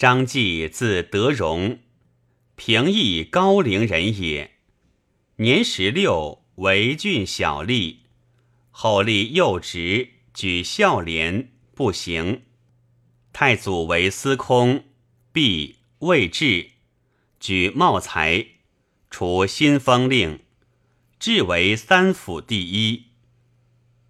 张继字德荣，平邑高陵人也。年十六，为郡小吏，后立右职，举孝廉，不行。太祖为司空，毕未至，举茂才，除新封令，至为三府第一。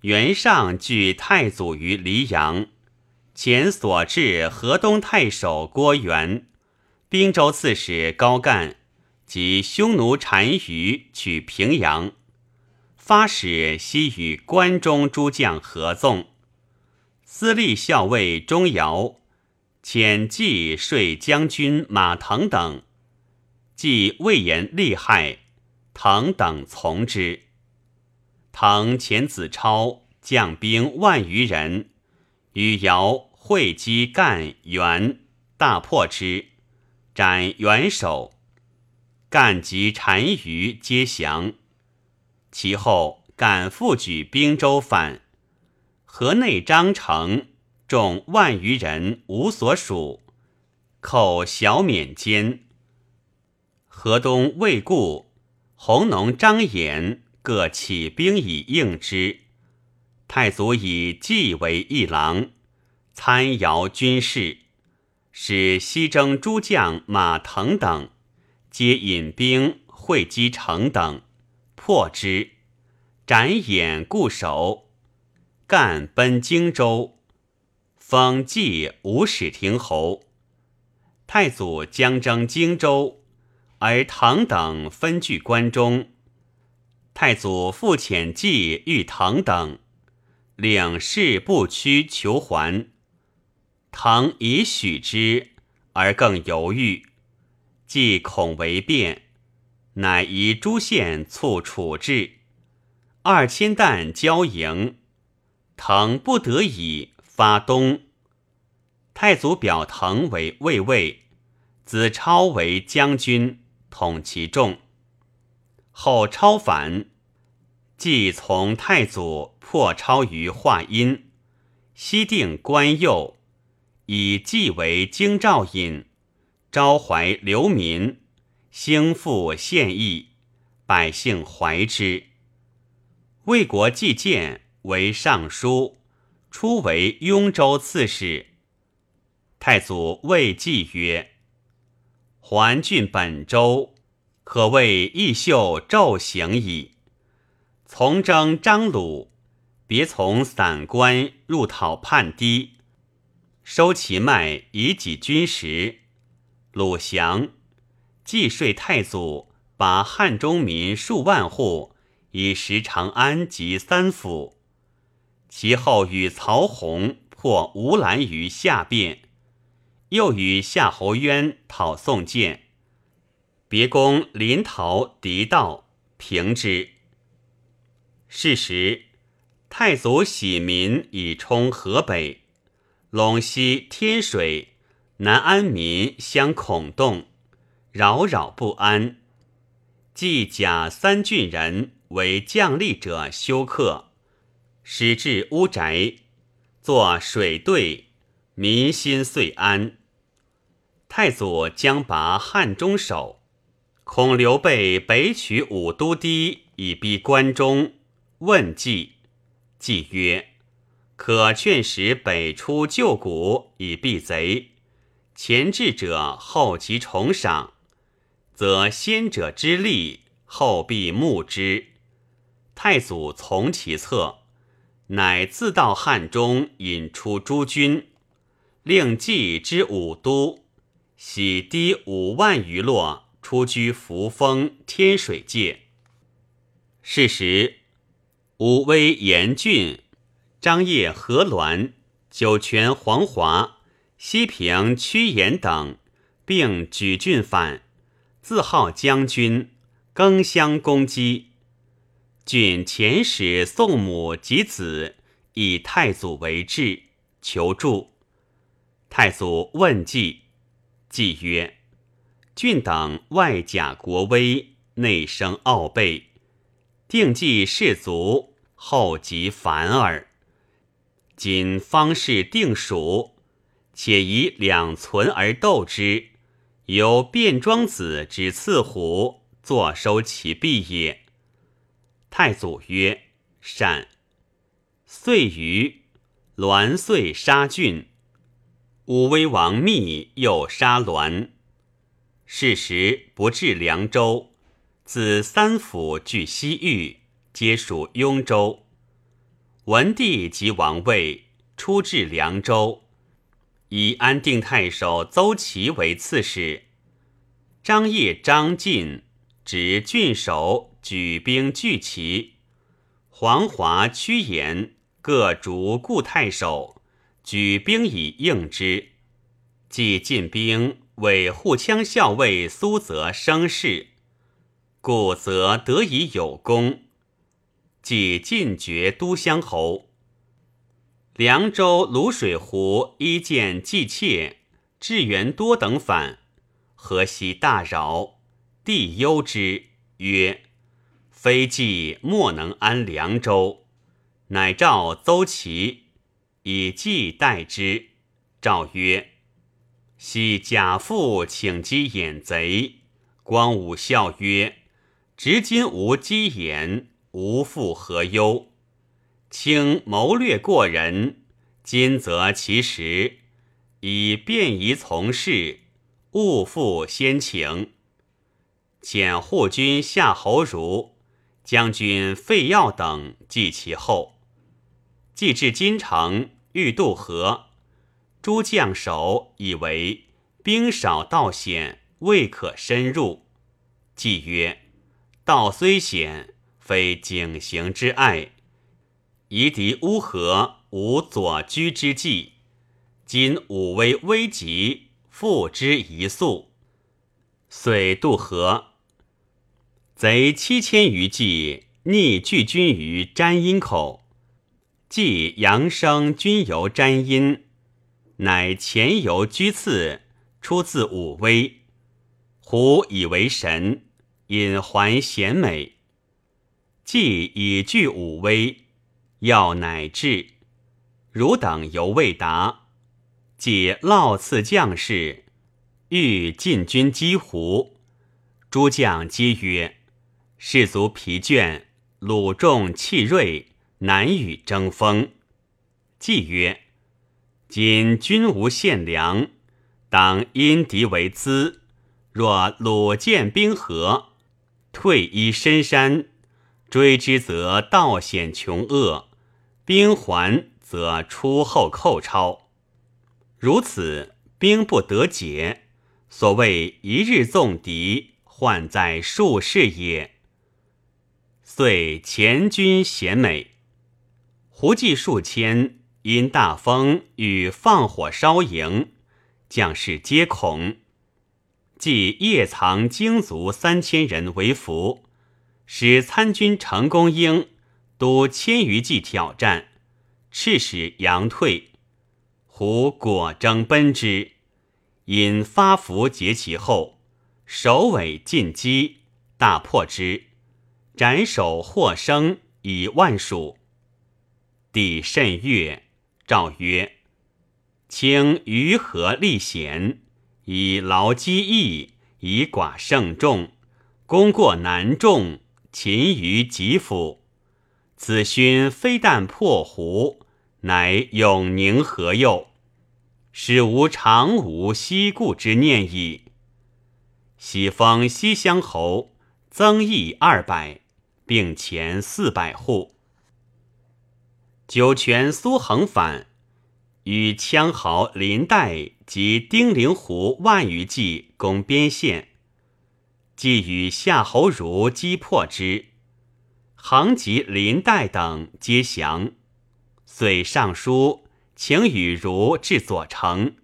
袁尚据太祖于黎阳。前所至河东太守郭元、滨州刺史高干及匈奴单于取平阳，发使西与关中诸将合纵。司隶校尉钟繇遣计税将军马腾等，即魏延利害，腾等从之。腾遣子超将兵万余人。与尧会稽干元大破之，斩元首。干及单于皆降。其后敢复举兵州反，河内张城众万余人无所属，寇小免监。河东魏固、弘农张衍各起兵以应之。太祖以继为一郎，参摇军事，使西征诸将马腾等，皆引兵会稽城等，破之，斩眼固守，干奔荆州，封继五使亭侯。太祖将征荆州，而唐等分据关中。太祖复遣继欲腾等。领事不屈求还，腾以许之，而更犹豫，既恐为变，乃移诸县促处置。二千担交营，腾不得已发东。太祖表腾为卫尉，子超为将军，统其众。后超反。即从太祖破超于华阴，西定关右，以继为京兆尹，招怀流民，兴复献邑，百姓怀之。魏国季建为尚书，初为雍州刺史。太祖谓季曰：“还郡本州，可谓义秀骤行矣。”从征张鲁，别从散关入讨叛堤，收其脉以给军食。鲁祥，既税太祖，把汉中民数万户以食长安及三府。其后与曹洪破吴兰于下边，又与夏侯渊讨宋建，别攻临洮狄道，平之。是时，太祖喜民以充河北，陇西天水、南安民相恐动，扰扰不安。即假三郡人为将吏者休克，使至乌宅，作水队，民心遂安。太祖将拔汉中守，恐刘备北取武都堤以逼关中。问计，计曰：“可劝使北出旧谷以避贼。前至者后其重赏，则先者之利，后必慕之。”太祖从其策，乃自到汉中，引出诸军，令冀之武都，徙堤五万余落，出居扶风、天水界。是时。武威严峻、张掖河滦、酒泉黄华、西平屈延等，并举郡反，自号将军，更相攻击。郡遣使宋母及子以太祖为质，求助。太祖问计，计曰：“郡等外假国威，内生傲备。”定计士卒，后及凡耳。今方士定蜀，且以两存而斗之，由卞庄子之刺虎，坐收其弊也。太祖曰：“善。”遂于栾遂杀郡。武威王密又杀栾。是时不至凉州，自三府据西域，皆属雍州。文帝即王位，出至凉州，以安定太守邹齐为刺史。张掖、张晋执郡守，举兵拒齐。黄华、屈延各逐故太守，举兵以应之。即进兵。为护羌校尉苏泽生事，故则得以有功。即进爵都乡侯。凉州卤水湖一见季妾，志元多等反，河西大扰，帝忧之，曰：“非季莫能安凉州。”乃召邹齐，以季代之。诏曰。昔贾父请击眼贼，光武笑曰：“直今无鸡眼，无复何忧？卿谋略过人，今则其实，以便宜从事，勿负先情。遣护军夏侯儒、将军费耀等继其后，既至金城，欲渡河。”诸将守以为兵少道险，未可深入。既曰：“道虽险，非景行之爱。夷狄乌合，无左居之计。今武威危急，复之一粟。”遂渡河。贼七千余骑逆拒军于詹阴口，即扬声军由詹阴。乃前游居次，出自武威。胡以为神，引还贤美。既已具武威，要乃至。汝等犹未达，即烙赐将士，欲进军击胡。诸将皆曰：“士卒疲倦，鲁众气锐，难与争锋。”既曰。今君无献粮，当因敌为资。若鲁见兵合，退依深山，追之则道险穷恶；兵还则出后寇超。如此，兵不得解。所谓一日纵敌，患在数世也。遂前军贤美，胡骑数千。因大风与放火烧营，将士皆恐。即夜藏精卒三千人为俘，使参军程公英督千余骑挑战，赤使杨退。胡果争奔之，因发符截其后，首尾进击，大破之，斩首获生以万数。帝甚悦。诏曰：“卿于何立贤，以劳积役，以寡胜众，功过难众，勤于己府。子勋非但破胡，乃永宁何佑，使无常无西顾之念矣。喜封西乡侯，增邑二百，并前四百户。”酒泉苏衡反，与羌豪林代及丁灵狐万余骑攻边县，即与夏侯儒击破之。衡及林代等皆降，遂上书请与儒至左城，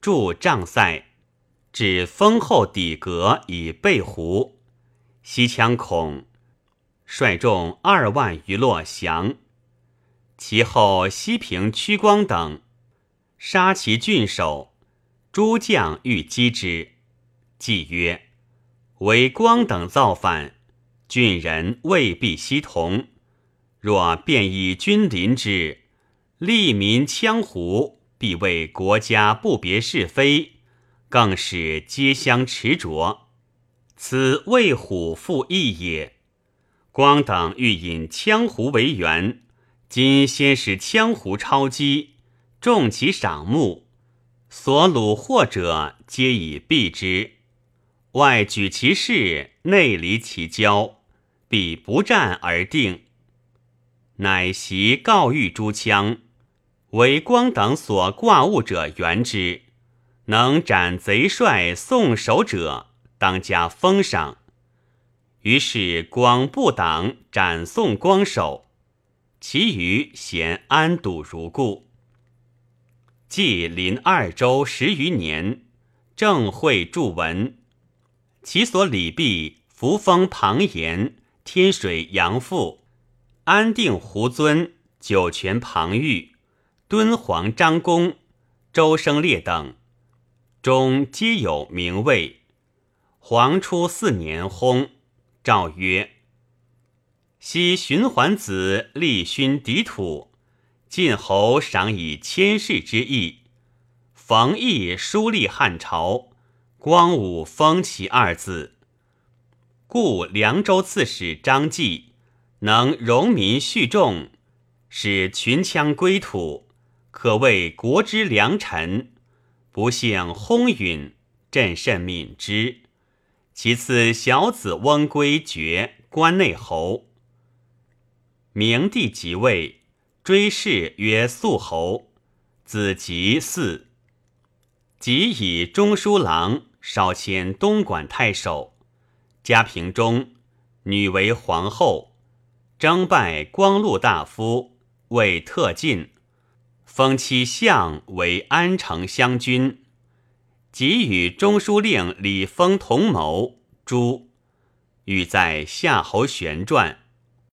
驻帐塞，至丰厚底阁以备胡。西羌恐，率众二万余落降。其后，西平屈光等。杀其郡守，诸将欲击之，即曰：“为光等造反，郡人未必悉同。若便以军临之，利民羌胡，必为国家不别是非，更是皆相持着。此为虎复义也。光等欲引羌胡为援，今先使羌胡抄击，重其赏目，所虏获者皆以避之。外举其势，内离其交，必不战而定。乃袭告谕诸羌。为光等所挂物者援之，能斩贼帅送首者，当加封赏。于是光不党斩送光首，其余咸安堵如故。既临二州十余年，正会著文，其所礼毕，扶风庞延，天水杨父，安定胡尊，酒泉庞玉。敦煌张公、周生烈等，中皆有名位。皇初四年薨，诏曰：“昔循环子立勋敌土，晋侯赏以千世之意。冯异书立汉朝，光武封其二字。故凉州刺史张继能容民恤众，使群羌归土。”可谓国之良臣，不幸轰允，朕甚悯之。其次，小子翁归爵关内侯。明帝即位，追谥曰肃侯，子吉嗣。即以中书郎少迁东莞太守。嘉平中，女为皇后，征拜光禄大夫，为特进。封其相为安城乡君，即与中书令李丰同谋。诛，欲在夏侯玄传。